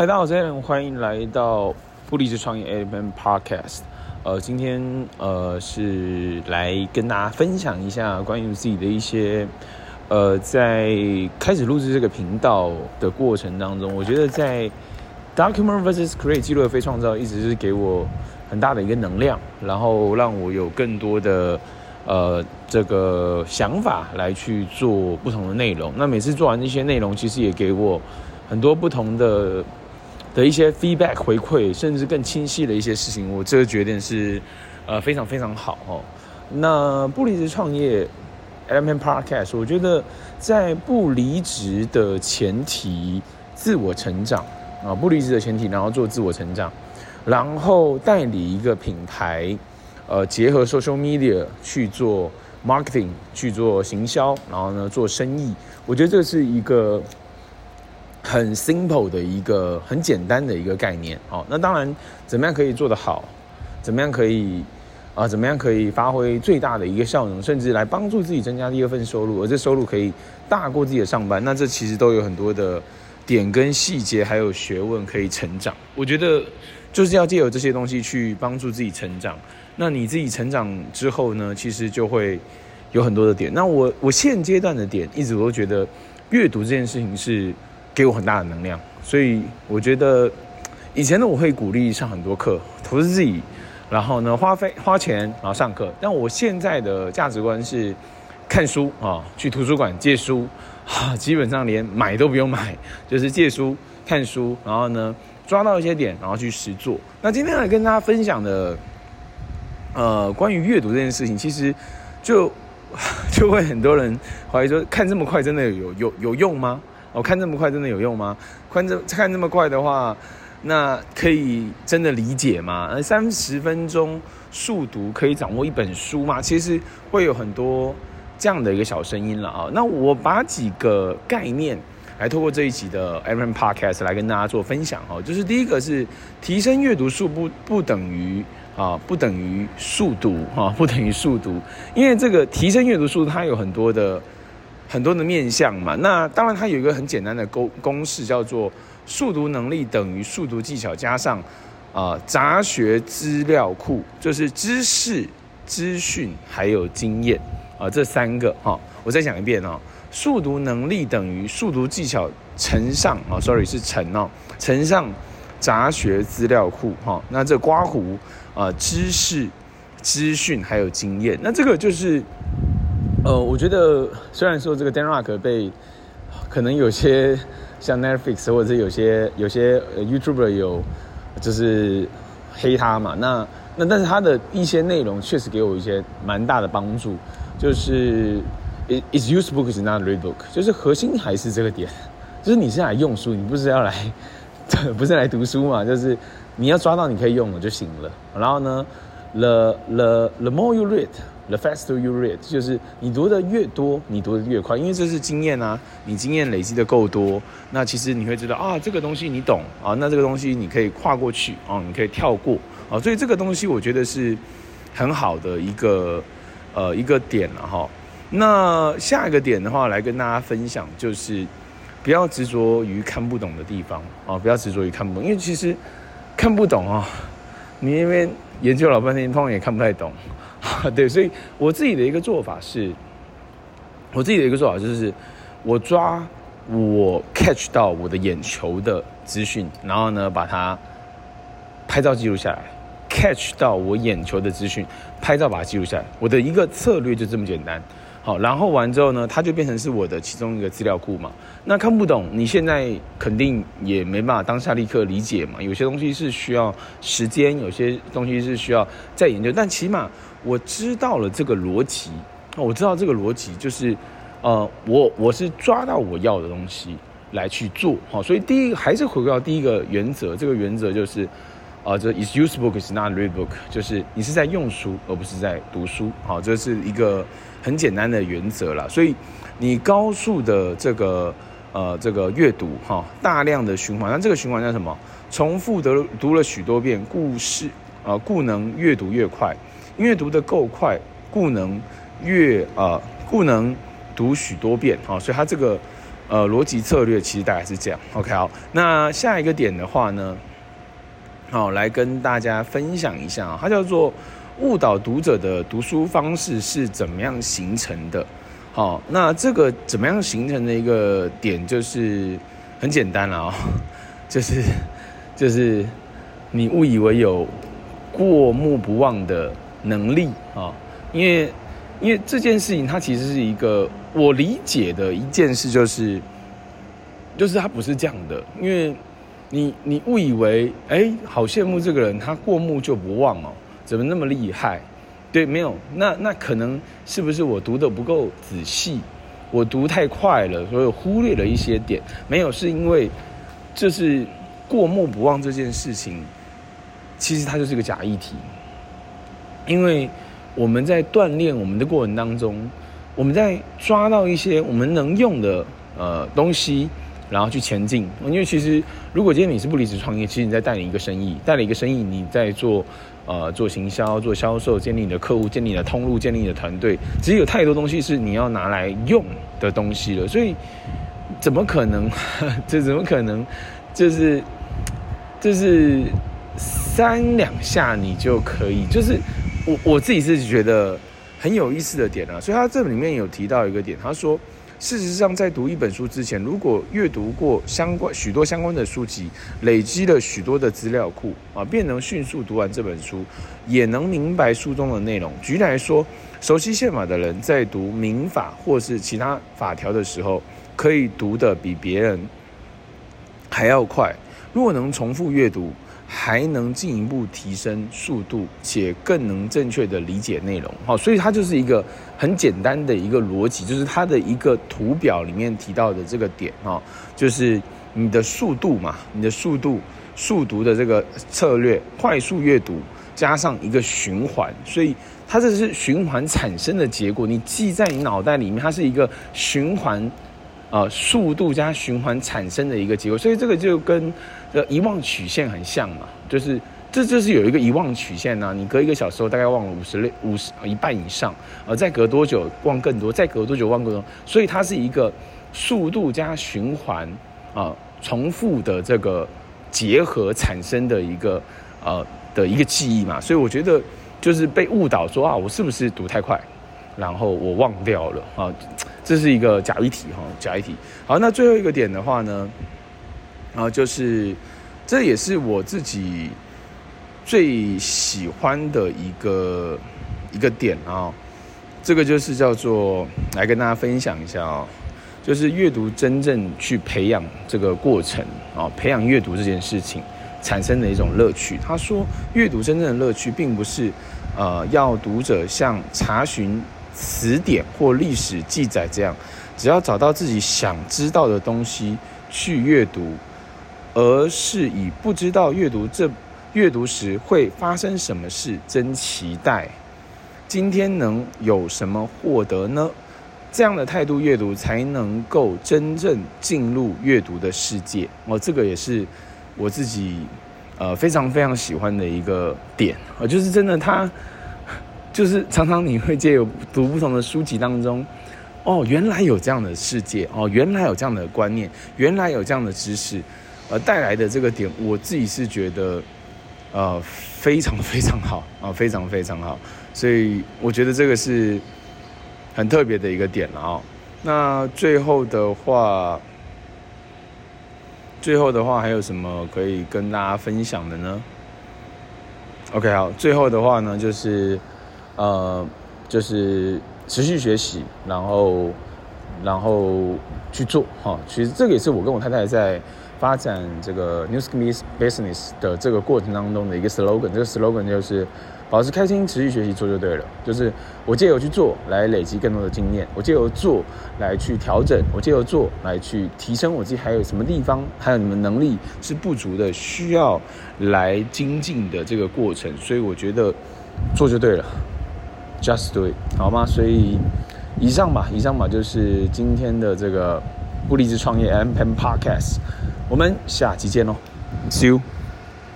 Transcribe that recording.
嗨，大家好，我是 Allen，欢迎来到不离职创业 Allen Podcast。呃，今天呃是来跟大家分享一下关于自己的一些呃，在开始录制这个频道的过程当中，我觉得在 Document versus Create 记录的非创造，一直是给我很大的一个能量，然后让我有更多的呃这个想法来去做不同的内容。那每次做完这些内容，其实也给我很多不同的。的一些 feedback 回馈，甚至更清晰的一些事情，我这个决定是，呃，非常非常好哦。那不离职创业 Element Podcast，我觉得在不离职的前提，自我成长啊，不离职的前提，然后做自我成长，然后代理一个品牌，呃，结合 social media 去做 marketing，去做行销，然后呢做生意，我觉得这是一个。很 simple 的一个很简单的一个概念，哦，那当然怎么样可以做得好，怎么样可以啊、怎么样可以发挥最大的一个效能，甚至来帮助自己增加第二份收入，而这收入可以大过自己的上班，那这其实都有很多的点跟细节，还有学问可以成长。我觉得就是要借由这些东西去帮助自己成长。那你自己成长之后呢，其实就会有很多的点。那我我现阶段的点，一直都觉得阅读这件事情是。给我很大的能量，所以我觉得以前呢，我会鼓励上很多课，投资自己，然后呢花费花钱，然后上课。但我现在的价值观是看书啊，去图书馆借书，啊，基本上连买都不用买，就是借书看书，然后呢抓到一些点，然后去实做。那今天来跟大家分享的，呃，关于阅读这件事情，其实就就会很多人怀疑说，看这么快真的有有有用吗？我看这么快真的有用吗？看这看这么快的话，那可以真的理解吗？三十分钟速读可以掌握一本书吗？其实会有很多这样的一个小声音了啊。那我把几个概念来透过这一集的 a m a n Podcast 来跟大家做分享哦。就是第一个是提升阅读数不不等于啊不等于速读哈不等于速读，因为这个提升阅读数它有很多的。很多的面向嘛，那当然它有一个很简单的公公式，叫做速读能力等于速读技巧加上啊、杂学资料库，就是知识、资讯还有经验啊、这三个哈、我再讲一遍、哦，速读能力等于速读技巧乘上啊、哦，sorry 是乘哦，乘上杂学资料库哈、哦，那这刮胡啊知识、资讯还有经验，那这个就是。呃，我觉得虽然说这个 Dan Rock 被可能有些像 Netflix 或者有些有些 YouTuber 有就是黑他嘛，那那但是他的一些内容确实给我一些蛮大的帮助，就是 It's use book is not read book，就是核心还是这个点，就是你是来用书，你不是要来 不是来读书嘛，就是你要抓到你可以用的就行了。然后呢，the the the more you read。The faster you read，就是你读的越多，你读的越快，因为这是经验啊。你经验累积的够多，那其实你会知道啊，这个东西你懂啊，那这个东西你可以跨过去啊，你可以跳过啊。所以这个东西我觉得是很好的一个呃一个点了哈。那下一个点的话，来跟大家分享，就是不要执着于看不懂的地方啊，不要执着于看不懂，因为其实看不懂啊，你那边研究老半天，通常也看不太懂。对，所以我自己的一个做法是，我自己的一个做法就是，我抓我 catch 到我的眼球的资讯，然后呢把它拍照记录下来，catch 到我眼球的资讯，拍照把它记录下来。我的一个策略就这么简单。好，然后完之后呢，它就变成是我的其中一个资料库嘛。那看不懂，你现在肯定也没办法当下立刻理解嘛。有些东西是需要时间，有些东西是需要再研究，但起码。我知道了这个逻辑，我知道这个逻辑就是，呃，我我是抓到我要的东西来去做，好，所以第一个还是回归到第一个原则，这个原则就是，呃，这 is use book is not read book，就是你是在用书而不是在读书，好，这是一个很简单的原则啦。所以你高速的这个呃这个阅读哈，大量的循环，那这个循环叫什么？重复的读了许多遍，故事啊，故能阅读越快。阅读得够快，故能越啊，故能读许多遍啊，所以它这个呃逻辑策略其实大概是这样。OK，好，那下一个点的话呢，好，来跟大家分享一下，它叫做误导读者的读书方式是怎么样形成的。好，那这个怎么样形成的一个点就是很简单了啊，就是就是你误以为有过目不忘的能力啊，因为因为这件事情它其实是一个我理解的一件事，就是就是它不是这样的，因为你你误以为哎，好羡慕这个人，他过目就不忘哦，怎么那么厉害？对，没有，那那可能是不是我读得不够仔细，我读太快了，所以忽略了一些点。没有，是因为这是过目不忘这件事情，其实它就是个假议题。因为我们在锻炼我们的过程当中，我们在抓到一些我们能用的呃东西，然后去前进。因为其实如果今天你是不离职创业，其实你在带领一个生意，带领一个生意，你在做。呃，做行销、做销售，建立你的客户，建立你的通路，建立你的团队，其实有太多东西是你要拿来用的东西了。所以，怎么可能？这怎么可能？就是，就是三两下你就可以？就是我我自己是觉得很有意思的点啊。所以他这里面有提到一个点，他说。事实上，在读一本书之前，如果阅读过相关许多相关的书籍，累积了许多的资料库啊，便能迅速读完这本书，也能明白书中的内容。举例来说，熟悉宪法的人在读民法或是其他法条的时候，可以读得比别人还要快。如果能重复阅读，还能进一步提升速度，且更能正确的理解内容。好，所以它就是一个很简单的一个逻辑，就是它的一个图表里面提到的这个点哈，就是你的速度嘛，你的速度速读的这个策略，快速阅读加上一个循环，所以它这是循环产生的结果，你记在你脑袋里面，它是一个循环。呃，速度加循环产生的一个结果，所以这个就跟呃遗忘曲线很像嘛，就是这就是有一个遗忘曲线呢、你隔一个小时后大概忘了五十六五十一半以上，呃，再隔多久忘更多，再隔多久忘更多，所以它是一个速度加循环啊、呃、重复的这个结合产生的一个呃的一个记忆嘛，所以我觉得就是被误导说啊，我是不是读太快，然后我忘掉了啊。这是一个假议题哈，假议题。好，那最后一个点的话呢，然后就是这也是我自己最喜欢的一个一个点啊。这个就是叫做来跟大家分享一下啊，就是阅读真正去培养这个过程啊，培养阅读这件事情产生的一种乐趣。他说，阅读真正的乐趣，并不是呃要读者像查询。词典或历史记载这样，只要找到自己想知道的东西去阅读，而是以不知道阅读这阅读时会发生什么事，真期待今天能有什么获得呢？这样的态度阅读才能够真正进入阅读的世界。哦，这个也是我自己呃非常非常喜欢的一个点啊，就是真的他。就是常常你会借由读不同的书籍当中，哦，原来有这样的世界，哦，原来有这样的观念，原来有这样的知识，呃，带来的这个点，我自己是觉得，呃，非常非常好啊，非常非常好，所以我觉得这个是很特别的一个点了哦。那最后的话，最后的话还有什么可以跟大家分享的呢？OK，好，最后的话呢就是。呃，就是持续学习，然后，然后去做哈。其实这个也是我跟我太太在发展这个 New Skin Business 的这个过程当中的一个 slogan。这个 slogan 就是保持开心，持续学习，做就对了。就是我借由去做来累积更多的经验，我借由做来去调整，我借由做来去提升我自己。还有什么地方还有你们能力是不足的，需要来精进的这个过程。所以我觉得做就对了。Just do it，好吗？所以以上吧，以上吧，就是今天的这个不离职创业 M P M Podcast，我们下期见喽，See you。